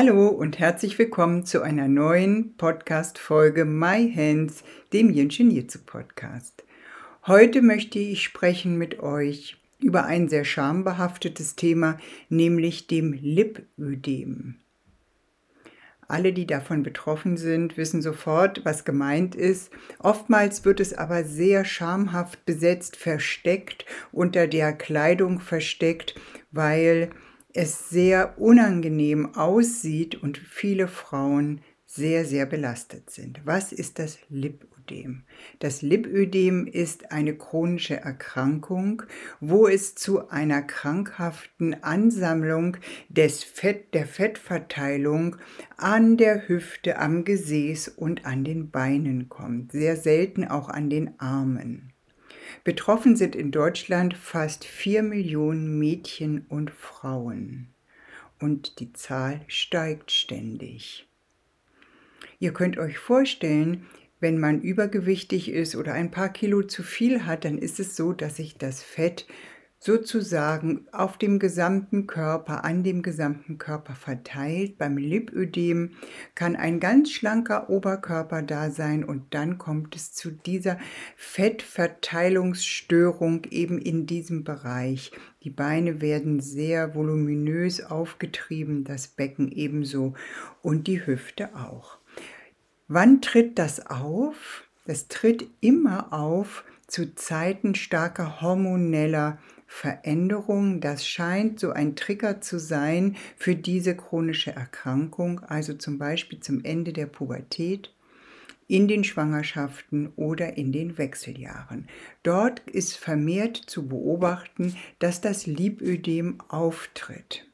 Hallo und herzlich willkommen zu einer neuen Podcast-Folge My Hands, dem Jinshin Jitsu Podcast. Heute möchte ich sprechen mit euch über ein sehr schambehaftetes Thema, nämlich dem Lipödem. Alle, die davon betroffen sind, wissen sofort, was gemeint ist. Oftmals wird es aber sehr schamhaft besetzt, versteckt, unter der Kleidung versteckt, weil es sehr unangenehm aussieht und viele Frauen sehr, sehr belastet sind. Was ist das Lipödem? Das Lipödem ist eine chronische Erkrankung, wo es zu einer krankhaften Ansammlung des Fett, der Fettverteilung an der Hüfte, am Gesäß und an den Beinen kommt. Sehr selten auch an den Armen. Betroffen sind in Deutschland fast 4 Millionen Mädchen und Frauen. Und die Zahl steigt ständig. Ihr könnt euch vorstellen, wenn man übergewichtig ist oder ein paar Kilo zu viel hat, dann ist es so, dass sich das Fett sozusagen auf dem gesamten Körper, an dem gesamten Körper verteilt. Beim Lipödem kann ein ganz schlanker Oberkörper da sein und dann kommt es zu dieser Fettverteilungsstörung eben in diesem Bereich. Die Beine werden sehr voluminös aufgetrieben, das Becken ebenso und die Hüfte auch. Wann tritt das auf? Das tritt immer auf zu Zeiten starker hormoneller Veränderung, das scheint so ein Trigger zu sein für diese chronische Erkrankung, also zum Beispiel zum Ende der Pubertät, in den Schwangerschaften oder in den Wechseljahren. Dort ist vermehrt zu beobachten, dass das Lipödem auftritt.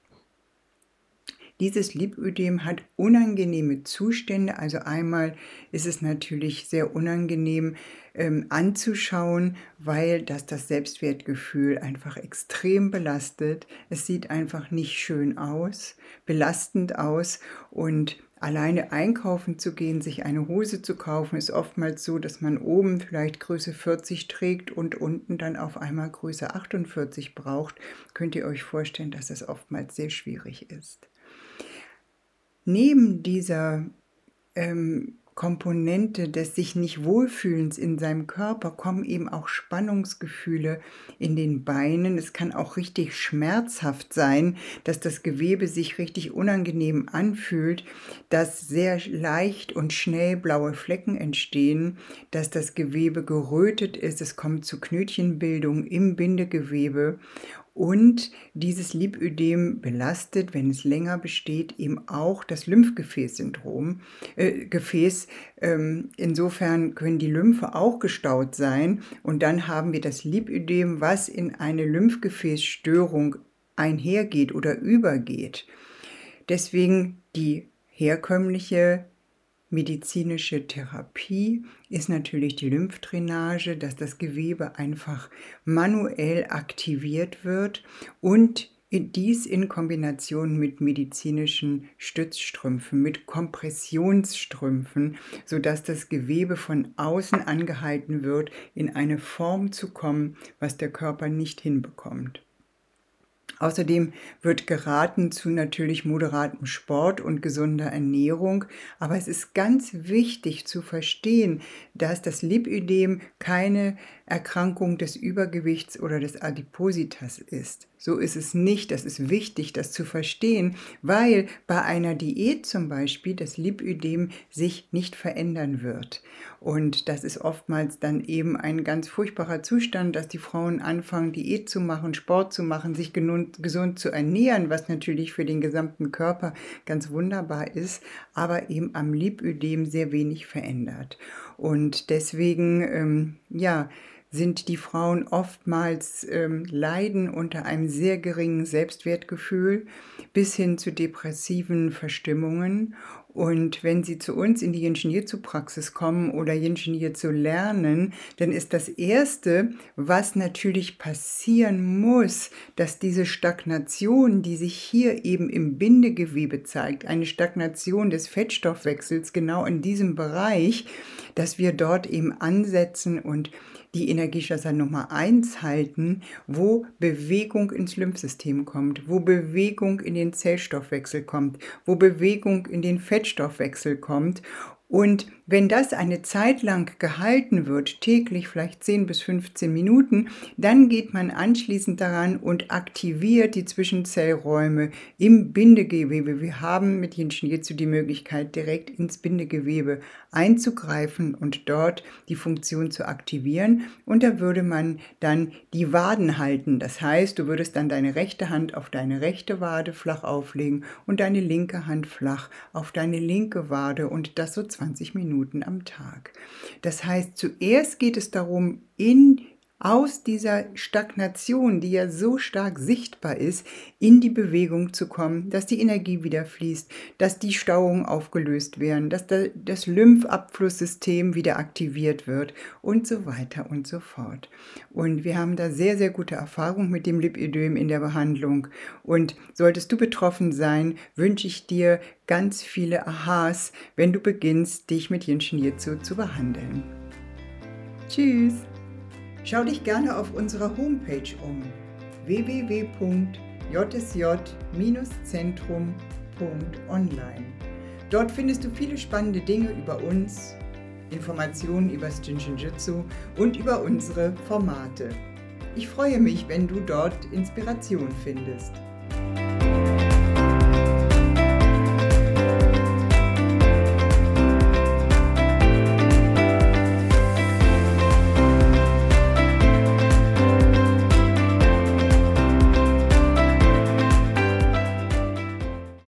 Dieses Lipödem hat unangenehme Zustände. Also einmal ist es natürlich sehr unangenehm ähm, anzuschauen, weil das das Selbstwertgefühl einfach extrem belastet. Es sieht einfach nicht schön aus, belastend aus und Alleine einkaufen zu gehen, sich eine Hose zu kaufen, ist oftmals so, dass man oben vielleicht Größe 40 trägt und unten dann auf einmal Größe 48 braucht. Könnt ihr euch vorstellen, dass das oftmals sehr schwierig ist neben dieser ähm, Komponente des sich nicht wohlfühlens in seinem Körper kommen eben auch Spannungsgefühle in den Beinen. Es kann auch richtig schmerzhaft sein, dass das Gewebe sich richtig unangenehm anfühlt, dass sehr leicht und schnell blaue Flecken entstehen, dass das Gewebe gerötet ist, es kommt zu Knötchenbildung im Bindegewebe und dieses Lipödem belastet, wenn es länger besteht, eben auch das Lymphgefäßsyndrom, äh, Gefäß. Ähm, insofern können die Lymphe auch gestaut sein. Und dann haben wir das Lipödem, was in eine Lymphgefäßstörung einhergeht oder übergeht. Deswegen die herkömmliche medizinische Therapie ist natürlich die Lymphdrainage, dass das Gewebe einfach manuell aktiviert wird und dies in Kombination mit medizinischen Stützstrümpfen, mit Kompressionsstrümpfen, sodass das Gewebe von außen angehalten wird, in eine Form zu kommen, was der Körper nicht hinbekommt. Außerdem wird geraten zu natürlich moderatem Sport und gesunder Ernährung. Aber es ist ganz wichtig zu verstehen, dass das Lipödem keine Erkrankung des Übergewichts oder des Adipositas ist. So ist es nicht. Das ist wichtig, das zu verstehen, weil bei einer Diät zum Beispiel das Lipödem sich nicht verändern wird. Und das ist oftmals dann eben ein ganz furchtbarer Zustand, dass die Frauen anfangen, Diät zu machen, Sport zu machen, sich gesund zu ernähren, was natürlich für den gesamten Körper ganz wunderbar ist, aber eben am Lipödem sehr wenig verändert. Und deswegen, ähm, ja, sind die Frauen oftmals ähm, leiden unter einem sehr geringen Selbstwertgefühl bis hin zu depressiven Verstimmungen. Und wenn Sie zu uns in die Yin Jitsu Praxis kommen oder Yin Jitsu lernen, dann ist das Erste, was natürlich passieren muss, dass diese Stagnation, die sich hier eben im Bindegewebe zeigt, eine Stagnation des Fettstoffwechsels genau in diesem Bereich, dass wir dort eben ansetzen und die Energieschlösser Nummer 1 halten, wo Bewegung ins Lymphsystem kommt, wo Bewegung in den Zellstoffwechsel kommt, wo Bewegung in den Fettstoffwechsel kommt und wenn das eine Zeit lang gehalten wird, täglich vielleicht 10 bis 15 Minuten, dann geht man anschließend daran und aktiviert die Zwischenzellräume im Bindegewebe. Wir haben mit Jinshin Jitsu die Möglichkeit, direkt ins Bindegewebe einzugreifen und dort die Funktion zu aktivieren. Und da würde man dann die Waden halten. Das heißt, du würdest dann deine rechte Hand auf deine rechte Wade flach auflegen und deine linke Hand flach auf deine linke Wade und das so 20 Minuten am Tag. Das heißt, zuerst geht es darum, in aus dieser Stagnation, die ja so stark sichtbar ist, in die Bewegung zu kommen, dass die Energie wieder fließt, dass die Stauungen aufgelöst werden, dass das Lymphabflusssystem wieder aktiviert wird und so weiter und so fort. Und wir haben da sehr, sehr gute Erfahrung mit dem Lipödem in der Behandlung. Und solltest du betroffen sein, wünsche ich dir ganz viele Aha's, wenn du beginnst, dich mit Jinshin Jitsu zu behandeln. Tschüss! Schau dich gerne auf unserer Homepage um www.jsj-zentrum.online. Dort findest du viele spannende Dinge über uns, Informationen über das Jinshinjutsu und über unsere Formate. Ich freue mich, wenn du dort Inspiration findest.